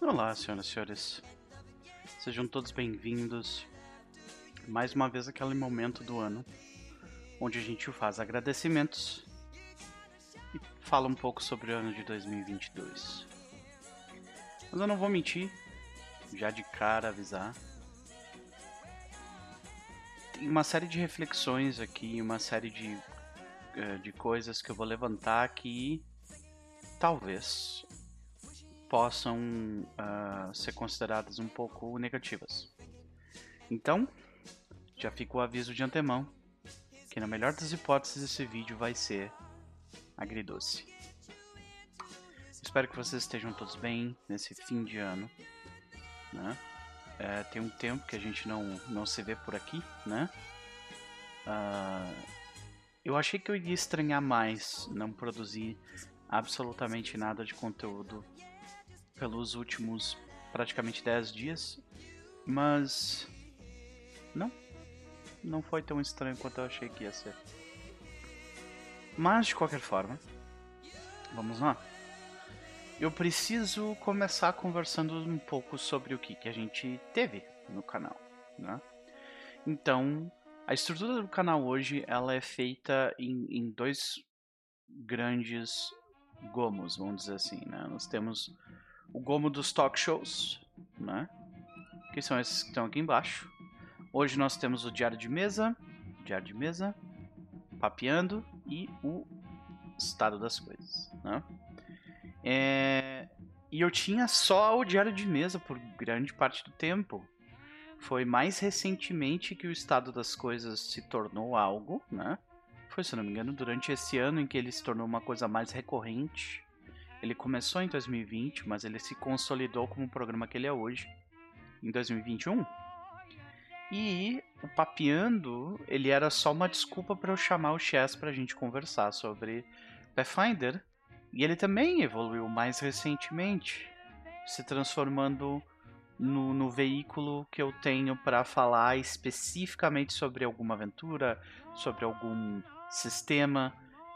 Olá, senhoras e senhores. Sejam todos bem-vindos. Mais uma vez aquele momento do ano onde a gente faz agradecimentos e fala um pouco sobre o ano de 2022. Mas eu não vou mentir, já de cara avisar. Tem uma série de reflexões aqui, uma série de, eh, de coisas que eu vou levantar aqui talvez possam uh, ser consideradas um pouco negativas. Então, já fica o aviso de antemão que na melhor das hipóteses esse vídeo vai ser agridoce. Espero que vocês estejam todos bem nesse fim de ano, né? É, tem um tempo que a gente não, não se vê por aqui, né? Uh, eu achei que eu iria estranhar mais não produzir absolutamente nada de conteúdo pelos últimos praticamente 10 dias, mas não, não foi tão estranho quanto eu achei que ia ser. Mas de qualquer forma, vamos lá. Eu preciso começar conversando um pouco sobre o que, que a gente teve no canal, né? Então, a estrutura do canal hoje ela é feita em, em dois grandes gomos, vamos dizer assim, né? Nós temos o gomo dos talk shows, né? Que são esses que estão aqui embaixo. Hoje nós temos o diário de mesa, diário de mesa, papeando e o estado das coisas, né? É... E eu tinha só o diário de mesa por grande parte do tempo. Foi mais recentemente que o estado das coisas se tornou algo, né? Foi, se não me engano, durante esse ano em que ele se tornou uma coisa mais recorrente. Ele começou em 2020, mas ele se consolidou como o programa que ele é hoje, em 2021. E o Papeando, ele era só uma desculpa para eu chamar o Chess para a gente conversar sobre Pathfinder. E ele também evoluiu mais recentemente, se transformando no, no veículo que eu tenho para falar especificamente sobre alguma aventura, sobre algum sistema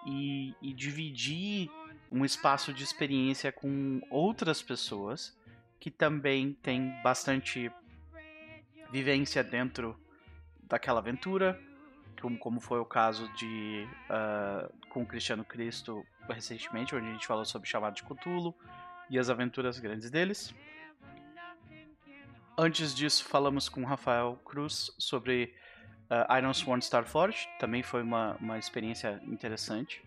e, e dividir um espaço de experiência com outras pessoas que também têm bastante vivência dentro daquela aventura, como, como foi o caso de uh, com o Cristiano Cristo recentemente, onde a gente falou sobre chamado de Cthulhu e as aventuras grandes deles. Antes disso, falamos com Rafael Cruz sobre uh, Iron Sworn Starforge, também foi uma, uma experiência interessante.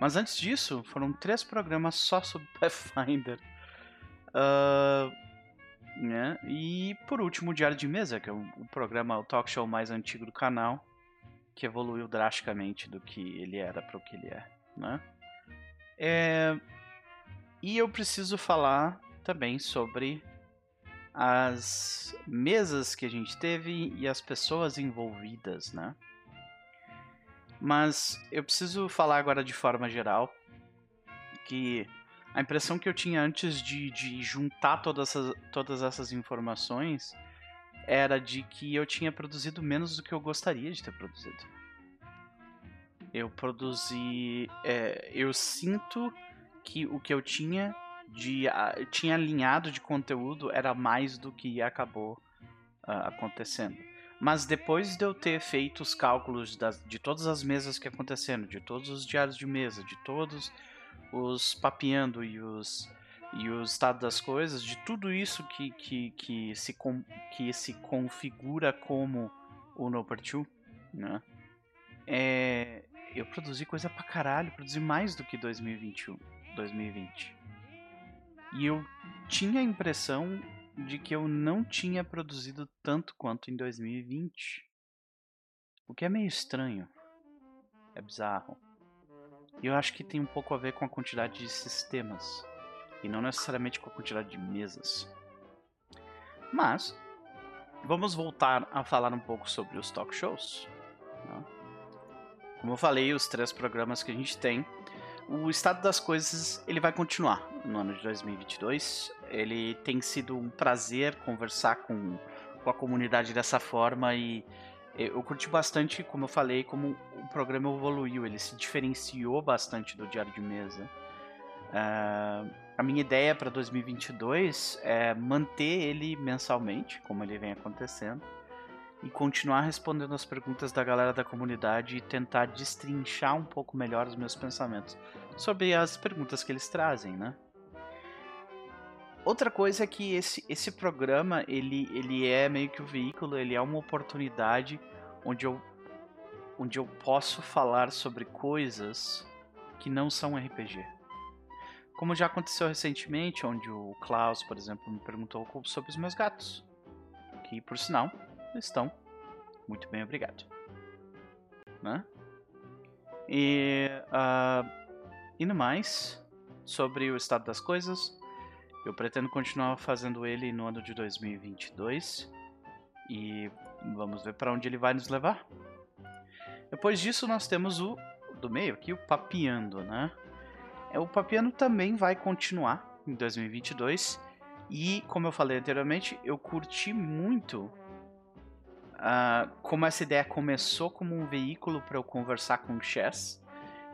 Mas antes disso, foram três programas só sobre Pathfinder. Uh, né? E por último, o Diário de Mesa, que é o, programa, o talk show mais antigo do canal, que evoluiu drasticamente do que ele era para o que ele é. Né? é. E eu preciso falar também sobre as mesas que a gente teve e as pessoas envolvidas, né? Mas eu preciso falar agora de forma geral que a impressão que eu tinha antes de, de juntar todas essas, todas essas informações era de que eu tinha produzido menos do que eu gostaria de ter produzido. Eu produzi. É, eu sinto que o que eu tinha de uh, tinha alinhado de conteúdo era mais do que acabou uh, acontecendo. Mas depois de eu ter feito os cálculos das, de todas as mesas que aconteceram, de todos os diários de mesa, de todos os papeando e os e o estado das coisas, de tudo isso que, que, que, se, com, que se configura como o No 2, né? É, eu produzi coisa pra caralho, produzi mais do que 2021, 2020. E eu tinha a impressão de que eu não tinha produzido tanto quanto em 2020. O que é meio estranho. É bizarro. E eu acho que tem um pouco a ver com a quantidade de sistemas. E não necessariamente com a quantidade de mesas. Mas, vamos voltar a falar um pouco sobre os talk shows. Né? Como eu falei, os três programas que a gente tem o estado das coisas ele vai continuar no ano de 2022. Ele tem sido um prazer conversar com, com a comunidade dessa forma e eu curti bastante, como eu falei, como o programa evoluiu. Ele se diferenciou bastante do Diário de Mesa. Uh, a minha ideia para 2022 é manter ele mensalmente, como ele vem acontecendo, e continuar respondendo as perguntas da galera da comunidade e tentar destrinchar um pouco melhor os meus pensamentos sobre as perguntas que eles trazem, né? Outra coisa é que esse, esse programa, ele, ele é meio que o um veículo, ele é uma oportunidade onde eu, onde eu posso falar sobre coisas que não são RPG. Como já aconteceu recentemente, onde o Klaus, por exemplo, me perguntou sobre os meus gatos. Que, por sinal, estão muito bem, obrigado. Né? E, uh, indo mais sobre o estado das coisas, eu pretendo continuar fazendo ele no ano de 2022 e vamos ver para onde ele vai nos levar. Depois disso, nós temos o do meio aqui, o Papiando, né? É, o Papiando também vai continuar em 2022 e, como eu falei anteriormente, eu curti muito uh, como essa ideia começou como um veículo para eu conversar com o Chess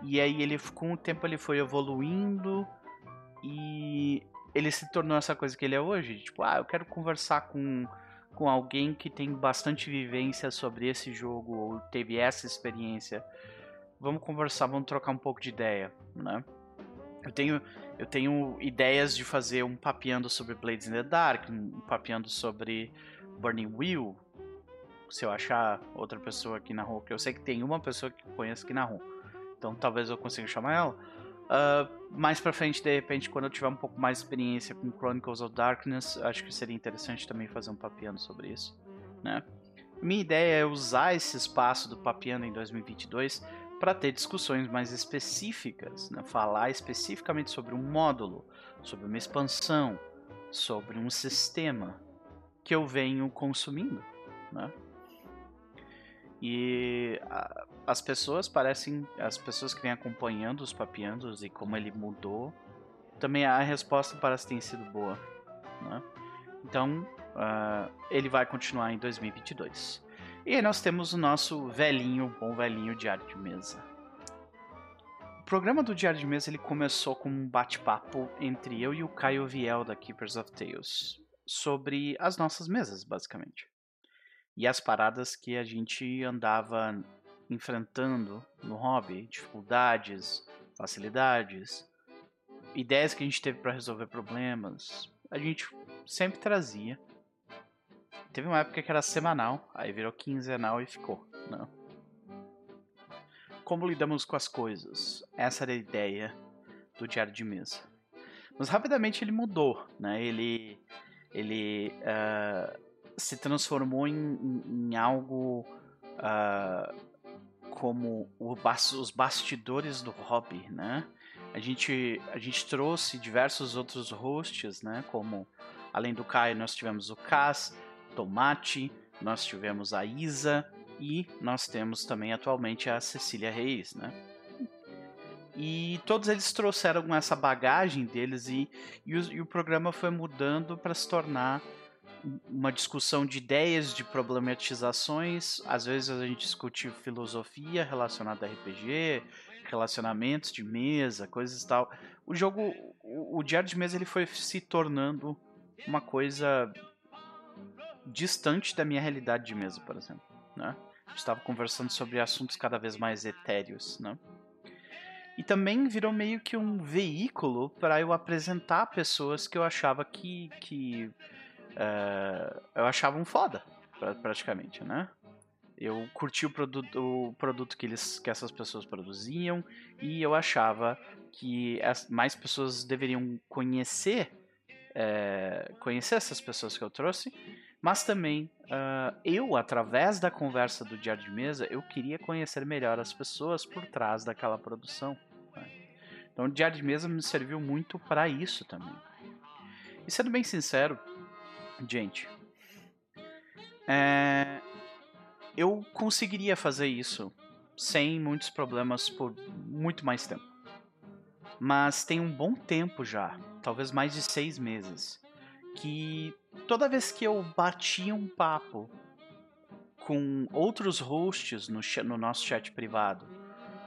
e aí ele com o tempo ele foi evoluindo ele se tornou essa coisa que ele é hoje. Tipo, ah, eu quero conversar com, com alguém que tem bastante vivência sobre esse jogo ou teve essa experiência. Vamos conversar, vamos trocar um pouco de ideia, né? Eu tenho, eu tenho ideias de fazer um papeando sobre Blades in the Dark, um papeando sobre Burning Wheel. Se eu achar outra pessoa aqui na rua, que eu sei que tem uma pessoa que conheço aqui na rua. Então talvez eu consiga chamar ela. Uh, mais pra frente, de repente, quando eu tiver um pouco mais de experiência com Chronicles of Darkness, acho que seria interessante também fazer um papiano sobre isso, né? Minha ideia é usar esse espaço do papiano em 2022 para ter discussões mais específicas, né? falar especificamente sobre um módulo, sobre uma expansão, sobre um sistema que eu venho consumindo, né? E a, as pessoas parecem, as pessoas que vêm acompanhando os papiandos e como ele mudou, também a resposta parece ter sido boa, né? Então, uh, ele vai continuar em 2022. E aí nós temos o nosso velhinho, bom velhinho diário de mesa. O programa do diário de mesa ele começou com um bate-papo entre eu e o Caio Viel da Keepers of Tales sobre as nossas mesas, basicamente e as paradas que a gente andava enfrentando no hobby, dificuldades, facilidades, ideias que a gente teve para resolver problemas, a gente sempre trazia. Teve uma época que era semanal, aí virou quinzenal e ficou, né? Como lidamos com as coisas? Essa era a ideia do diário de mesa. Mas rapidamente ele mudou, né? Ele, ele uh, se transformou em, em, em algo uh, como os bastidores do hobby, né? A gente, a gente trouxe diversos outros hosts, né? Como, além do Caio, nós tivemos o Cas, Tomate, nós tivemos a Isa e nós temos também atualmente a Cecília Reis, né? E todos eles trouxeram essa bagagem deles e, e, o, e o programa foi mudando para se tornar uma discussão de ideias, de problematizações. Às vezes a gente discute filosofia relacionada a RPG, relacionamentos de mesa, coisas e tal. O jogo, o, o diário de mesa, ele foi se tornando uma coisa distante da minha realidade de mesa, por exemplo, né? Estava conversando sobre assuntos cada vez mais etéreos, né? E também virou meio que um veículo para eu apresentar pessoas que eu achava que, que uh, eu achava um foda, praticamente, né? Eu curti o produto, o produto que, eles, que essas pessoas produziam e eu achava que as, mais pessoas deveriam conhecer é, conhecer essas pessoas que eu trouxe, mas também uh, eu, através da conversa do Diário de Mesa, eu queria conhecer melhor as pessoas por trás daquela produção. Né? Então o Diário de Mesa me serviu muito para isso também. E sendo bem sincero, Gente, é, eu conseguiria fazer isso sem muitos problemas por muito mais tempo. Mas tem um bom tempo já, talvez mais de seis meses, que toda vez que eu batia um papo com outros hosts no, no nosso chat privado, uh,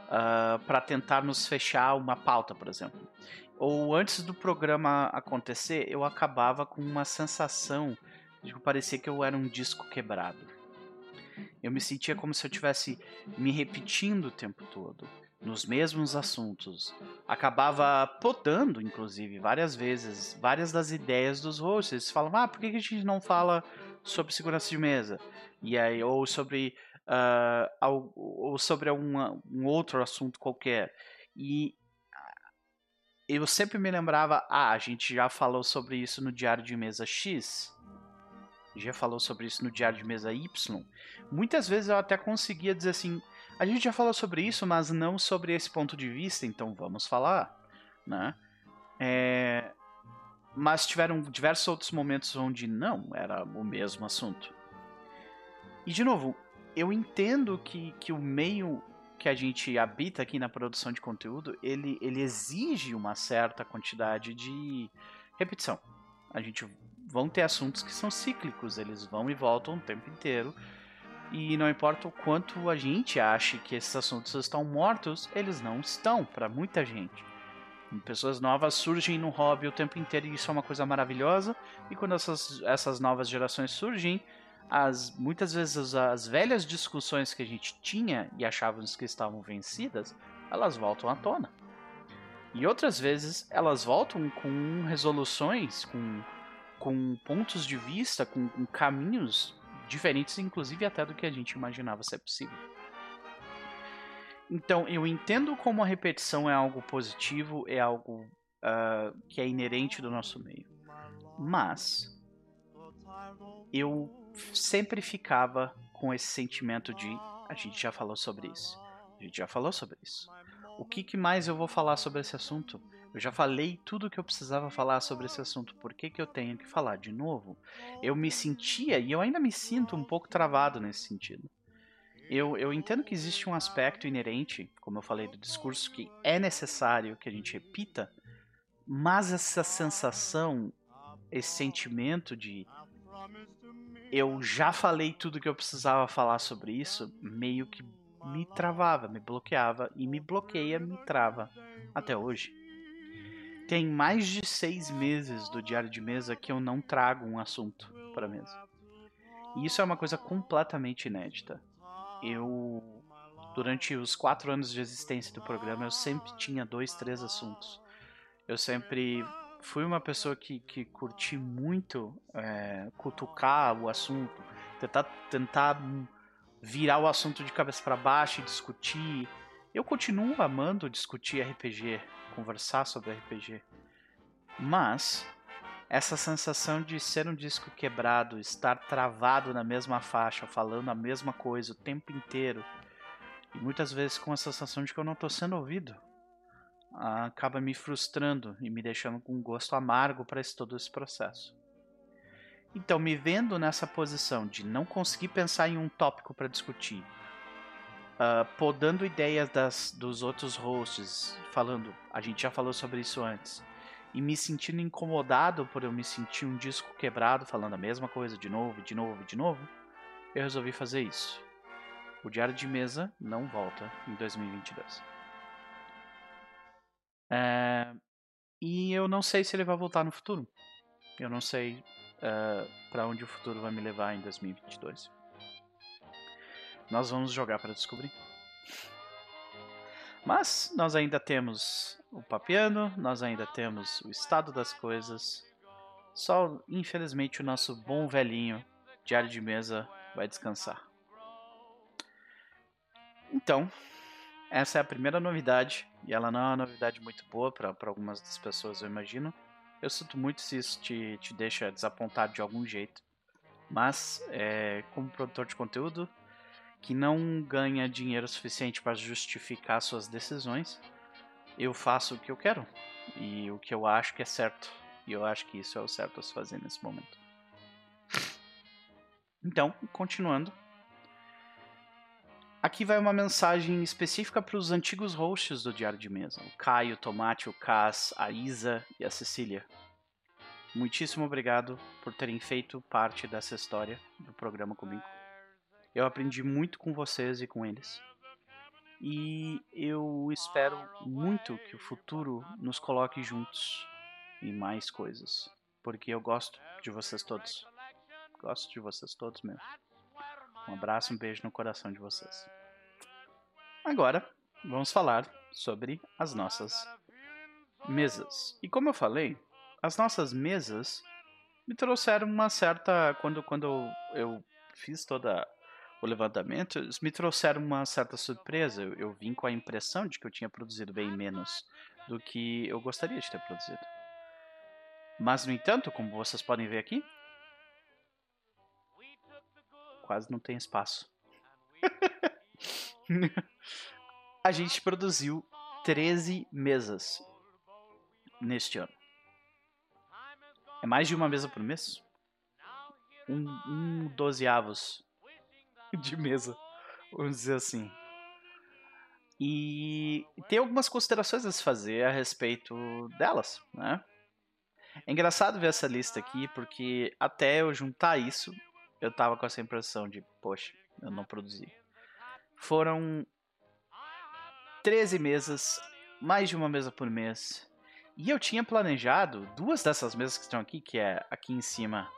ah, para tentar nos fechar uma pauta, por exemplo. Ou antes do programa acontecer, eu acabava com uma sensação de que parecia que eu era um disco quebrado. Eu me sentia como se eu estivesse me repetindo o tempo todo, nos mesmos assuntos. Acabava podando, inclusive, várias vezes, várias das ideias dos hosts. Eles falavam, ah, por que a gente não fala sobre segurança de mesa? E aí, ou sobre, uh, ou sobre algum um outro assunto qualquer. E eu sempre me lembrava, ah, a gente já falou sobre isso no Diário de Mesa X, já falou sobre isso no Diário de Mesa Y. Muitas vezes eu até conseguia dizer assim, a gente já falou sobre isso, mas não sobre esse ponto de vista, então vamos falar, né? É... Mas tiveram diversos outros momentos onde não era o mesmo assunto. E de novo, eu entendo que, que o meio que a gente habita aqui na produção de conteúdo, ele, ele exige uma certa quantidade de repetição. A gente vão ter assuntos que são cíclicos, eles vão e voltam o tempo inteiro. E não importa o quanto a gente ache que esses assuntos estão mortos, eles não estão para muita gente. Pessoas novas surgem no hobby o tempo inteiro e isso é uma coisa maravilhosa. E quando essas, essas novas gerações surgem, as muitas vezes as velhas discussões que a gente tinha e achávamos que estavam vencidas, elas voltam à tona. E outras vezes elas voltam com resoluções, com, com pontos de vista, com, com caminhos diferentes, inclusive até do que a gente imaginava ser possível. Então, eu entendo como a repetição é algo positivo, é algo uh, que é inerente do nosso meio. Mas eu sempre ficava com esse sentimento de a gente já falou sobre isso. A gente já falou sobre isso. O que, que mais eu vou falar sobre esse assunto? Eu já falei tudo o que eu precisava falar sobre esse assunto. Por que, que eu tenho que falar de novo? Eu me sentia, e eu ainda me sinto um pouco travado nesse sentido. Eu, eu entendo que existe um aspecto inerente, como eu falei do discurso, que é necessário que a gente repita, mas essa sensação, esse sentimento de eu já falei tudo que eu precisava falar sobre isso, meio que me travava, me bloqueava e me bloqueia, me trava até hoje. Tem mais de seis meses do diário de mesa que eu não trago um assunto para mesa. E isso é uma coisa completamente inédita. Eu, durante os quatro anos de existência do programa, eu sempre tinha dois, três assuntos. Eu sempre fui uma pessoa que, que curti muito é, cutucar o assunto, tentar, tentar virar o assunto de cabeça para baixo e discutir. Eu continuo amando discutir RPG, conversar sobre RPG, mas essa sensação de ser um disco quebrado, estar travado na mesma faixa, falando a mesma coisa o tempo inteiro, e muitas vezes com a sensação de que eu não estou sendo ouvido acaba me frustrando e me deixando com um gosto amargo para todo esse processo. Então, me vendo nessa posição de não conseguir pensar em um tópico para discutir, uh, podando ideias das, dos outros hosts, falando, a gente já falou sobre isso antes, e me sentindo incomodado por eu me sentir um disco quebrado, falando a mesma coisa de novo, de novo, de novo, eu resolvi fazer isso. O Diário de Mesa não volta em 2022. É, e eu não sei se ele vai voltar no futuro. Eu não sei uh, é, para onde o futuro vai me levar em 2022. Nós vamos jogar para descobrir. Mas nós ainda temos o Papiano, nós ainda temos o estado das coisas. Só, infelizmente, o nosso bom velhinho diário de mesa vai descansar. Então, essa é a primeira novidade, e ela não é uma novidade muito boa para algumas das pessoas, eu imagino. Eu sinto muito se isso te, te deixa desapontado de algum jeito. Mas, é, como produtor de conteúdo, que não ganha dinheiro suficiente para justificar suas decisões, eu faço o que eu quero e o que eu acho que é certo. E eu acho que isso é o certo a se fazer nesse momento. Então, continuando, Aqui vai uma mensagem específica para os antigos hosts do Diário de Mesa: o Caio, o Tomate, o Cass, a Isa e a Cecília. Muitíssimo obrigado por terem feito parte dessa história do programa comigo. Eu aprendi muito com vocês e com eles. E eu espero muito que o futuro nos coloque juntos em mais coisas. Porque eu gosto de vocês todos. Gosto de vocês todos mesmo. Um abraço, um beijo no coração de vocês. Agora, vamos falar sobre as nossas mesas. E como eu falei, as nossas mesas me trouxeram uma certa. Quando, quando eu fiz toda o levantamento, me trouxeram uma certa surpresa. Eu, eu vim com a impressão de que eu tinha produzido bem menos do que eu gostaria de ter produzido. Mas, no entanto, como vocês podem ver aqui, quase não tem espaço. a gente produziu 13 mesas neste ano. É mais de uma mesa por mês? Um, um dozeavos de mesa, vamos dizer assim. E tem algumas considerações a se fazer a respeito delas, né? É engraçado ver essa lista aqui, porque até eu juntar isso, eu tava com essa impressão de, poxa, eu não produzi. Foram 13 mesas, mais de uma mesa por mês. E eu tinha planejado duas dessas mesas que estão aqui, que é aqui em cima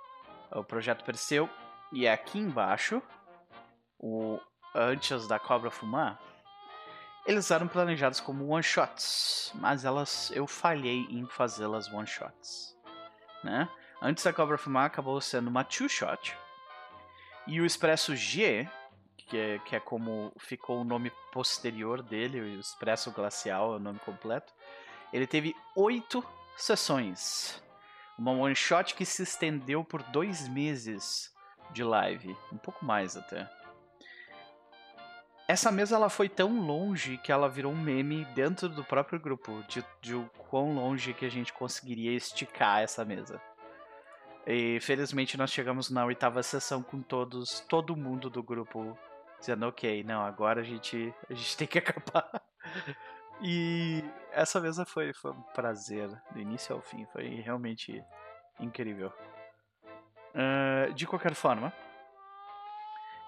o projeto Perseu e é aqui embaixo o Antes da Cobra Fumar. Eles eram planejados como one shots, mas elas eu falhei em fazê-las one shots, né? Antes da Cobra Fumar acabou sendo uma two shot. E o Expresso G, que é, que é como ficou o nome posterior dele, o Expresso Glacial é o nome completo, ele teve oito sessões. Uma one shot que se estendeu por dois meses de live, um pouco mais até. Essa mesa ela foi tão longe que ela virou um meme dentro do próprio grupo de, de o quão longe que a gente conseguiria esticar essa mesa. E felizmente nós chegamos na oitava sessão com todos, todo mundo do grupo dizendo ok, não, agora a gente, a gente tem que acabar. E essa mesa foi, foi um prazer, do início ao fim, foi realmente incrível. Uh, de qualquer forma,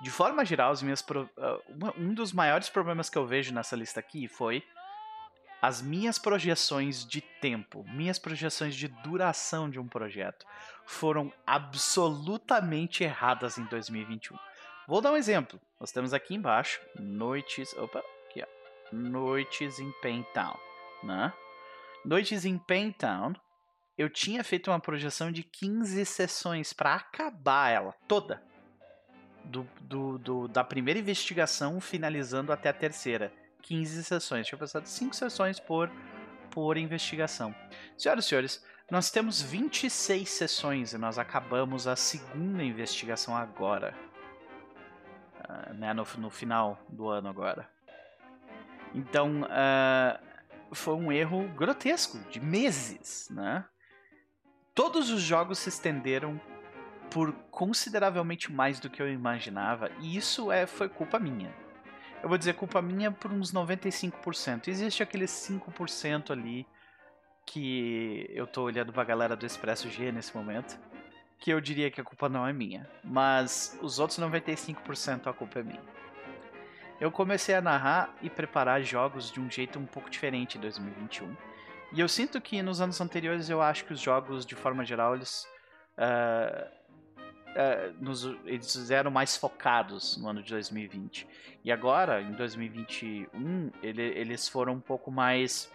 de forma geral, as minhas pro, uh, um dos maiores problemas que eu vejo nessa lista aqui foi as minhas projeções de tempo, minhas projeções de duração de um projeto foram absolutamente erradas em 2021. Vou dar um exemplo. Nós temos aqui embaixo noites. Opa, Noites em Paintown, né? Noites em Paintown, eu tinha feito uma projeção de 15 sessões para acabar ela toda. Do, do, do, da primeira investigação finalizando até a terceira. 15 sessões. Tinha pensado 5 sessões por, por investigação. Senhoras e senhores, nós temos 26 sessões e nós acabamos a segunda investigação agora. Uh, né, no, no final do ano agora. Então, uh, foi um erro grotesco, de meses, né? Todos os jogos se estenderam por consideravelmente mais do que eu imaginava, e isso é, foi culpa minha. Eu vou dizer culpa minha por uns 95%. Existe aqueles 5% ali que eu tô olhando pra galera do Expresso G nesse momento, que eu diria que a culpa não é minha. Mas os outros 95% a culpa é minha eu comecei a narrar e preparar jogos de um jeito um pouco diferente em 2021. E eu sinto que nos anos anteriores eu acho que os jogos, de forma geral, eles, uh, uh, nos, eles eram mais focados no ano de 2020. E agora, em 2021, ele, eles foram um pouco mais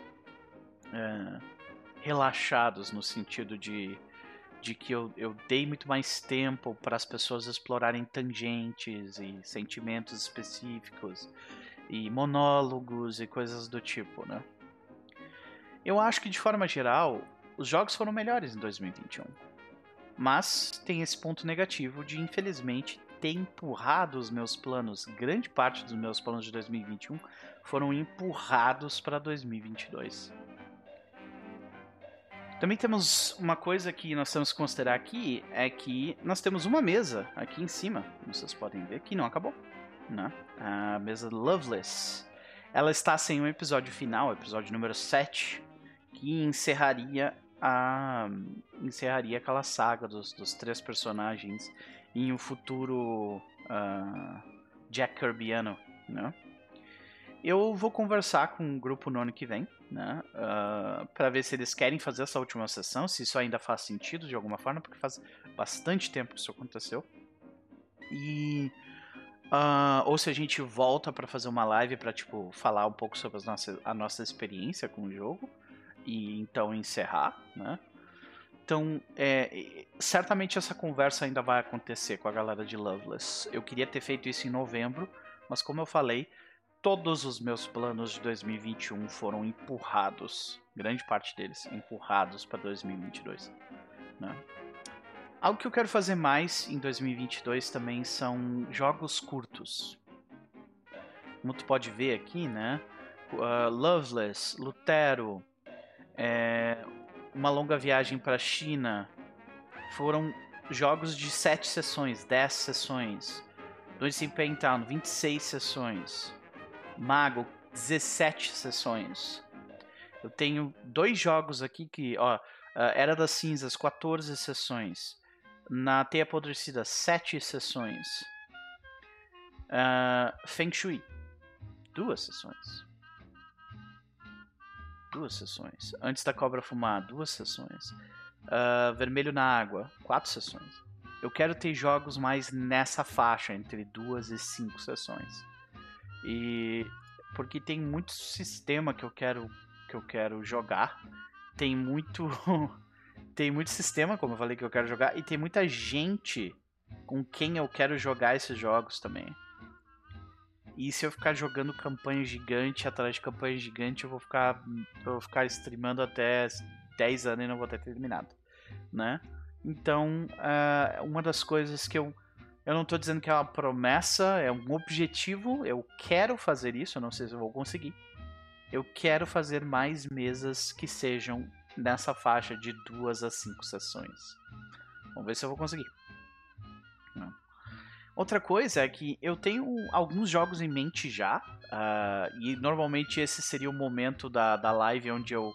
uh, relaxados no sentido de de que eu, eu dei muito mais tempo para as pessoas explorarem tangentes e sentimentos específicos e monólogos e coisas do tipo, né? Eu acho que de forma geral os jogos foram melhores em 2021, mas tem esse ponto negativo de infelizmente ter empurrado os meus planos, grande parte dos meus planos de 2021 foram empurrados para 2022. Também temos uma coisa que nós temos que considerar aqui, é que nós temos uma mesa aqui em cima, vocês podem ver, que não acabou, né? A mesa Loveless. Ela está sem um episódio final, episódio número 7, que encerraria a encerraria aquela saga dos, dos três personagens em um futuro uh, Jack Kirbyano, né? Eu vou conversar com o grupo no ano que vem, né? Uh, para ver se eles querem fazer essa última sessão, se isso ainda faz sentido de alguma forma, porque faz bastante tempo que isso aconteceu. E. Uh, ou se a gente volta para fazer uma live para tipo falar um pouco sobre as nossas, a nossa experiência com o jogo e então encerrar, né? Então, é, certamente essa conversa ainda vai acontecer com a galera de Loveless. Eu queria ter feito isso em novembro, mas como eu falei, todos os meus planos de 2021 foram empurrados, grande parte deles empurrados para 2022. Né? Algo que eu quero fazer mais em 2022 também são jogos curtos. Como tu pode ver aqui, né? Uh, Loveless, Lutero, é, uma longa viagem para a China. Foram jogos de 7 sessões, 10 sessões. Dois Pentown, 26 sessões. Mago, 17 sessões. Eu tenho dois jogos aqui que, ó, Era das Cinzas, 14 sessões. Na Teia Apodrecida, 7 sessões. Uh, Feng Shui, duas sessões duas sessões. Antes da cobra fumar, duas sessões. Uh, vermelho na água, quatro sessões. Eu quero ter jogos mais nessa faixa, entre duas e cinco sessões. E porque tem muito sistema que eu quero que eu quero jogar. Tem muito tem muito sistema, como eu falei que eu quero jogar e tem muita gente com quem eu quero jogar esses jogos também. E se eu ficar jogando campanha gigante atrás de campanha gigante, eu vou ficar eu vou ficar streamando até 10 anos e não vou ter terminado, né? Então, uh, uma das coisas que eu eu não estou dizendo que é uma promessa, é um objetivo, eu quero fazer isso, eu não sei se eu vou conseguir. Eu quero fazer mais mesas que sejam nessa faixa de duas a cinco sessões. Vamos ver se eu vou conseguir. Outra coisa é que eu tenho alguns jogos em mente já, uh, e normalmente esse seria o momento da, da live onde eu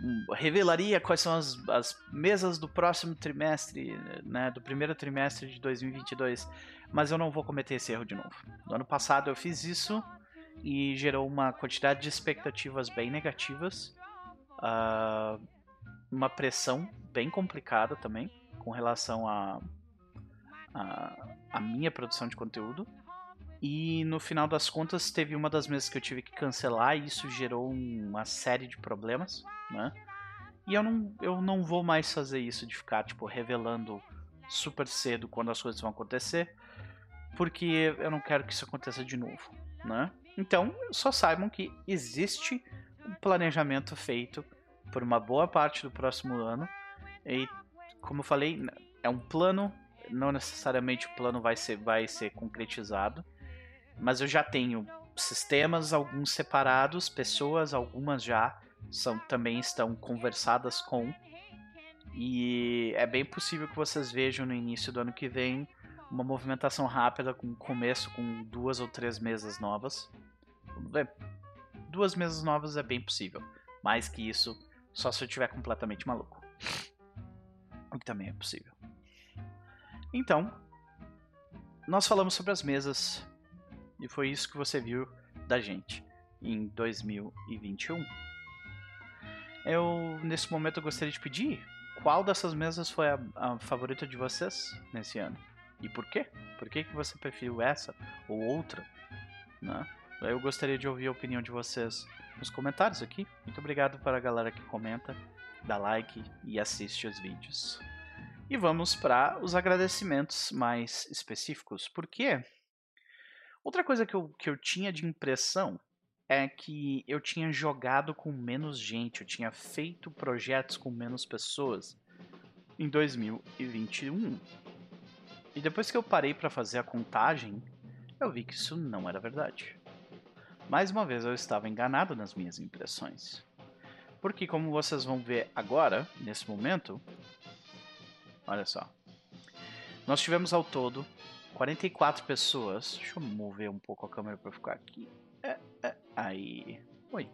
hum, revelaria quais são as, as mesas do próximo trimestre, né, do primeiro trimestre de 2022, mas eu não vou cometer esse erro de novo. No ano passado eu fiz isso e gerou uma quantidade de expectativas bem negativas, uh, uma pressão bem complicada também com relação a a, a minha produção de conteúdo. E no final das contas, teve uma das mesas que eu tive que cancelar e isso gerou uma série de problemas, né? E eu não, eu não vou mais fazer isso de ficar, tipo, revelando super cedo quando as coisas vão acontecer, porque eu não quero que isso aconteça de novo, né? Então, só saibam que existe um planejamento feito por uma boa parte do próximo ano. E, como eu falei, é um plano não necessariamente o plano vai ser, vai ser concretizado, mas eu já tenho sistemas, alguns separados, pessoas, algumas já são, também estão conversadas com. E é bem possível que vocês vejam no início do ano que vem uma movimentação rápida com começo com duas ou três mesas novas. Duas mesas novas é bem possível. Mais que isso, só se eu estiver completamente maluco. O que também é possível. Então, nós falamos sobre as mesas e foi isso que você viu da gente em 2021. Eu, nesse momento, gostaria de pedir qual dessas mesas foi a, a, favorita de vocês nesse ano e por quê? Por que, que você preferiu essa ou outra? Né? Eu gostaria de ouvir a opinião de vocês nos comentários aqui. Muito obrigado para a galera que comenta, dá like e assiste os vídeos. E vamos para os agradecimentos mais específicos. Por quê? Outra coisa que eu, que eu tinha de impressão é que eu tinha jogado com menos gente, eu tinha feito projetos com menos pessoas em 2021. E depois que eu parei para fazer a contagem, eu vi que isso não era verdade. Mais uma vez eu estava enganado nas minhas impressões. Porque, como vocês vão ver agora, nesse momento, Olha só. Nós tivemos ao todo 44 pessoas. Deixa eu mover um pouco a câmera para ficar aqui. É, é, aí. Oi.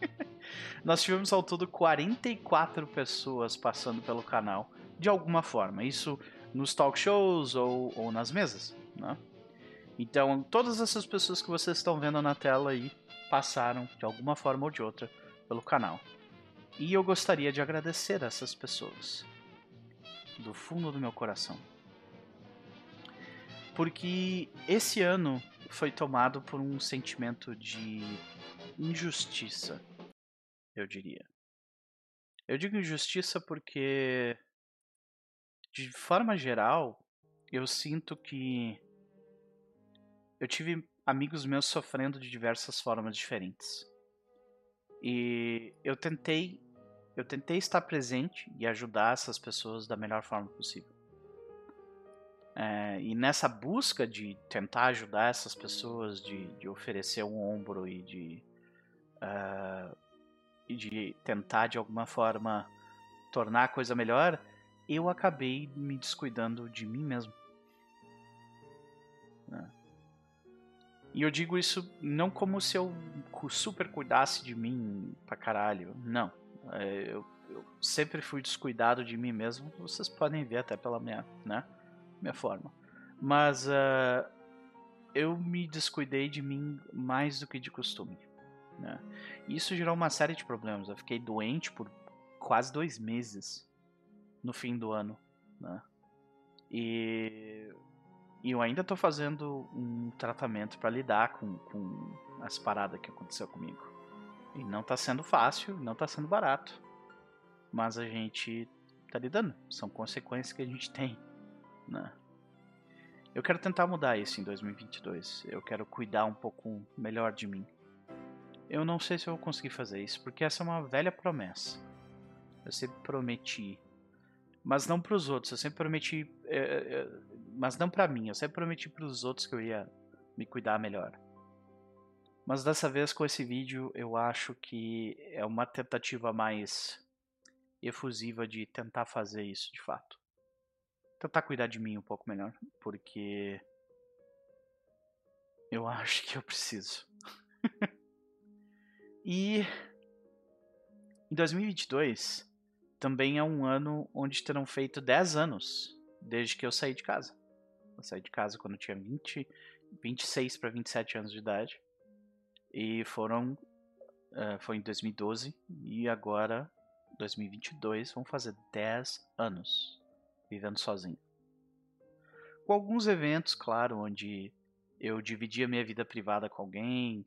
Nós tivemos ao todo 44 pessoas passando pelo canal de alguma forma. Isso nos talk shows ou, ou nas mesas, né? Então, todas essas pessoas que vocês estão vendo na tela aí passaram, de alguma forma ou de outra, pelo canal. E eu gostaria de agradecer a essas pessoas. Do fundo do meu coração. Porque esse ano foi tomado por um sentimento de injustiça, eu diria. Eu digo injustiça porque, de forma geral, eu sinto que eu tive amigos meus sofrendo de diversas formas diferentes. E eu tentei eu tentei estar presente e ajudar essas pessoas da melhor forma possível. É, e nessa busca de tentar ajudar essas pessoas, de, de oferecer um ombro e de, uh, e de tentar de alguma forma tornar a coisa melhor, eu acabei me descuidando de mim mesmo. Né? E eu digo isso não como se eu super cuidasse de mim pra caralho. Não. É, eu, eu, sempre fui descuidado de mim mesmo. Vocês podem ver até pela minha, né, minha forma. Mas uh, eu me descuidei de mim mais do que de costume. Né? Isso gerou uma série de problemas. Eu fiquei doente por quase dois meses no fim do ano. Né? E, e eu ainda estou fazendo um tratamento para lidar com, com as paradas que aconteceu comigo. E não está sendo fácil, não está sendo barato. Mas a gente está lidando. São consequências que a gente tem. Né? Eu quero tentar mudar isso em 2022. Eu quero cuidar um pouco melhor de mim. Eu não sei se eu vou conseguir fazer isso, porque essa é uma velha promessa. Eu sempre prometi, mas não para os outros. Eu sempre prometi, é, é, mas não para mim. Eu sempre prometi para os outros que eu ia me cuidar melhor. Mas dessa vez com esse vídeo eu acho que é uma tentativa mais efusiva de tentar fazer isso de fato. Tentar cuidar de mim um pouco melhor, porque eu acho que eu preciso. E em 2022 também é um ano onde terão feito 10 anos desde que eu saí de casa. Eu saí de casa quando eu tinha 20, 26 para 27 anos de idade. E foram. Uh, foi em 2012 e agora, 2022, vão fazer 10 anos vivendo sozinho. Com alguns eventos, claro, onde eu dividia minha vida privada com alguém,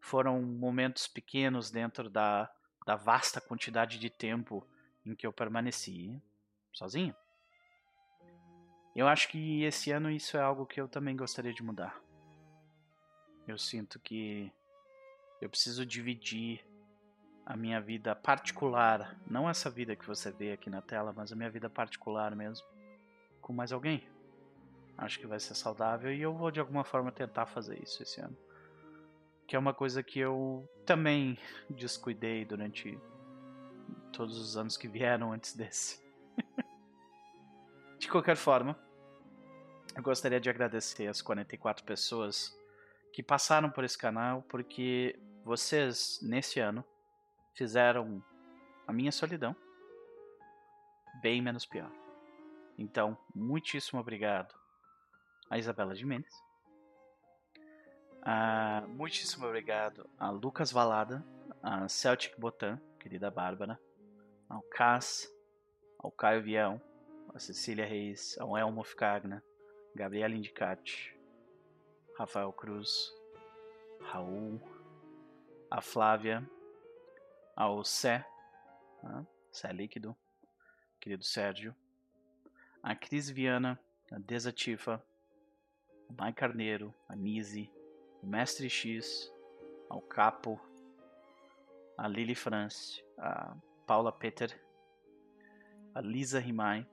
foram momentos pequenos dentro da, da vasta quantidade de tempo em que eu permaneci sozinho. Eu acho que esse ano isso é algo que eu também gostaria de mudar. Eu sinto que eu preciso dividir a minha vida particular, não essa vida que você vê aqui na tela, mas a minha vida particular mesmo, com mais alguém. Acho que vai ser saudável e eu vou de alguma forma tentar fazer isso esse ano que é uma coisa que eu também descuidei durante todos os anos que vieram antes desse. de qualquer forma, eu gostaria de agradecer as 44 pessoas que passaram por esse canal, porque vocês, nesse ano, fizeram a minha solidão bem menos pior. Então, muitíssimo obrigado a Isabela de Uh, muitíssimo obrigado a Lucas Valada, a Celtic Botan, querida Bárbara, ao Cass, ao Caio Vião, a Cecília Reis, ao Elmo Ficagna, Gabriela Indicati, Rafael Cruz, Raul, a Flávia, ao Sé, uh, Sé Líquido, querido Sérgio, a Cris Viana, a Desatifa, o Mai Carneiro, a Nise, o Mestre X, ao Capo, a Lily France, a Paula Peter, a Lisa Rimai,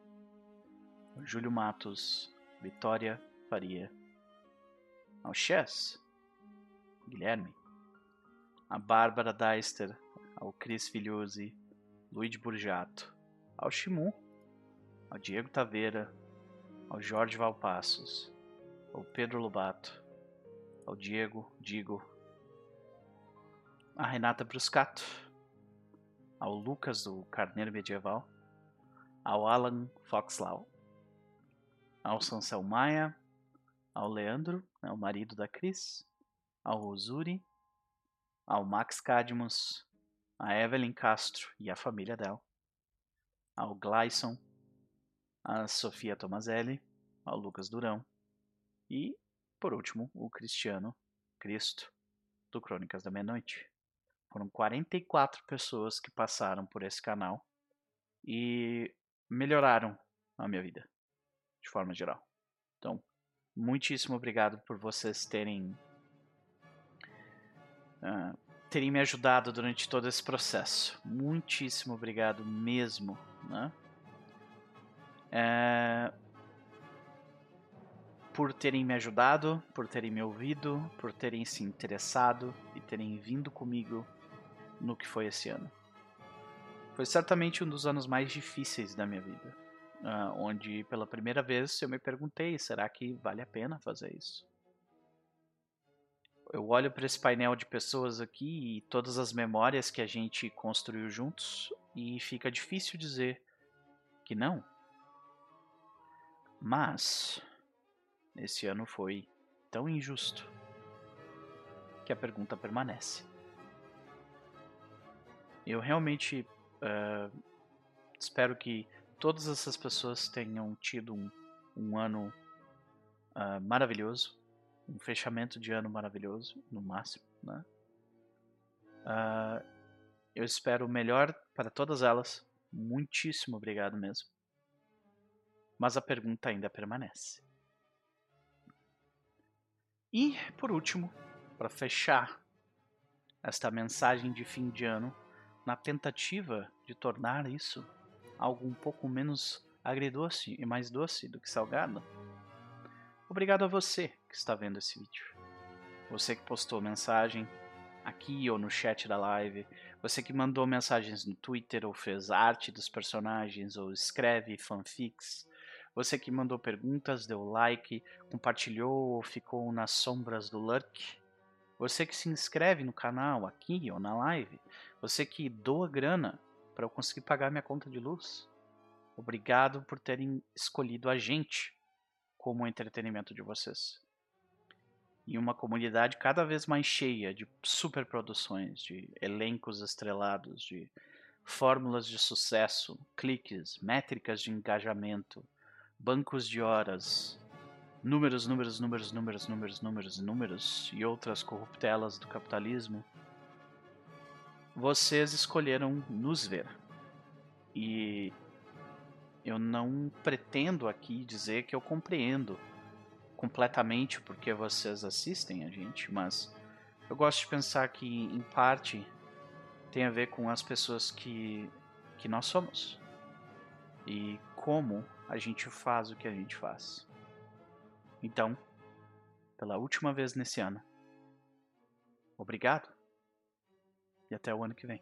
o Júlio Matos, Vitória Faria, ao Chess, Guilherme, a Bárbara Deister, ao Cris Filhosi, Luiz Burjato, ao Shimu, ao Diego Taveira, ao Jorge Valpassos, ao Pedro Lobato, ao Diego, Digo, a Renata Bruscato, ao Lucas do Carneiro Medieval, ao Alan Foxlau, ao Sansel Maia, ao Leandro, né, o marido da Cris, ao Rosuri, ao Max Cadmus, a Evelyn Castro e a família dela, ao Glyson, a Sofia Tomazelli, ao Lucas Durão e, por último, o Cristiano Cristo, do Crônicas da Meia-Noite. Foram 44 pessoas que passaram por esse canal e melhoraram a minha vida, de forma geral. Então, muitíssimo obrigado por vocês terem uh, terem me ajudado durante todo esse processo. Muitíssimo obrigado mesmo, né? É, por terem me ajudado, por terem me ouvido, por terem se interessado e terem vindo comigo no que foi esse ano. Foi certamente um dos anos mais difíceis da minha vida, uh, onde pela primeira vez eu me perguntei: será que vale a pena fazer isso? Eu olho para esse painel de pessoas aqui e todas as memórias que a gente construiu juntos e fica difícil dizer que não. Mas esse ano foi tão injusto que a pergunta permanece. Eu realmente uh, espero que todas essas pessoas tenham tido um, um ano uh, maravilhoso, um fechamento de ano maravilhoso, no máximo, né? Uh, eu espero o melhor para todas elas. Muitíssimo obrigado mesmo. Mas a pergunta ainda permanece. E, por último, para fechar esta mensagem de fim de ano, na tentativa de tornar isso algo um pouco menos agridoce e mais doce do que salgado. Obrigado a você que está vendo esse vídeo. Você que postou mensagem aqui ou no chat da live, você que mandou mensagens no Twitter ou fez arte dos personagens ou escreve fanfics, você que mandou perguntas, deu like, compartilhou ou ficou nas sombras do lurk, você que se inscreve no canal aqui ou na live, você que doa grana para eu conseguir pagar minha conta de luz. Obrigado por terem escolhido a gente como entretenimento de vocês. E uma comunidade cada vez mais cheia de superproduções, de elencos estrelados, de fórmulas de sucesso, cliques, métricas de engajamento, bancos de horas, números, números, números, números, números, números, números e outras corruptelas do capitalismo, vocês escolheram nos ver. E eu não pretendo aqui dizer que eu compreendo completamente porque vocês assistem a gente, mas eu gosto de pensar que em parte tem a ver com as pessoas que que nós somos e como a gente faz o que a gente faz. Então, pela última vez nesse ano, obrigado e até o ano que vem.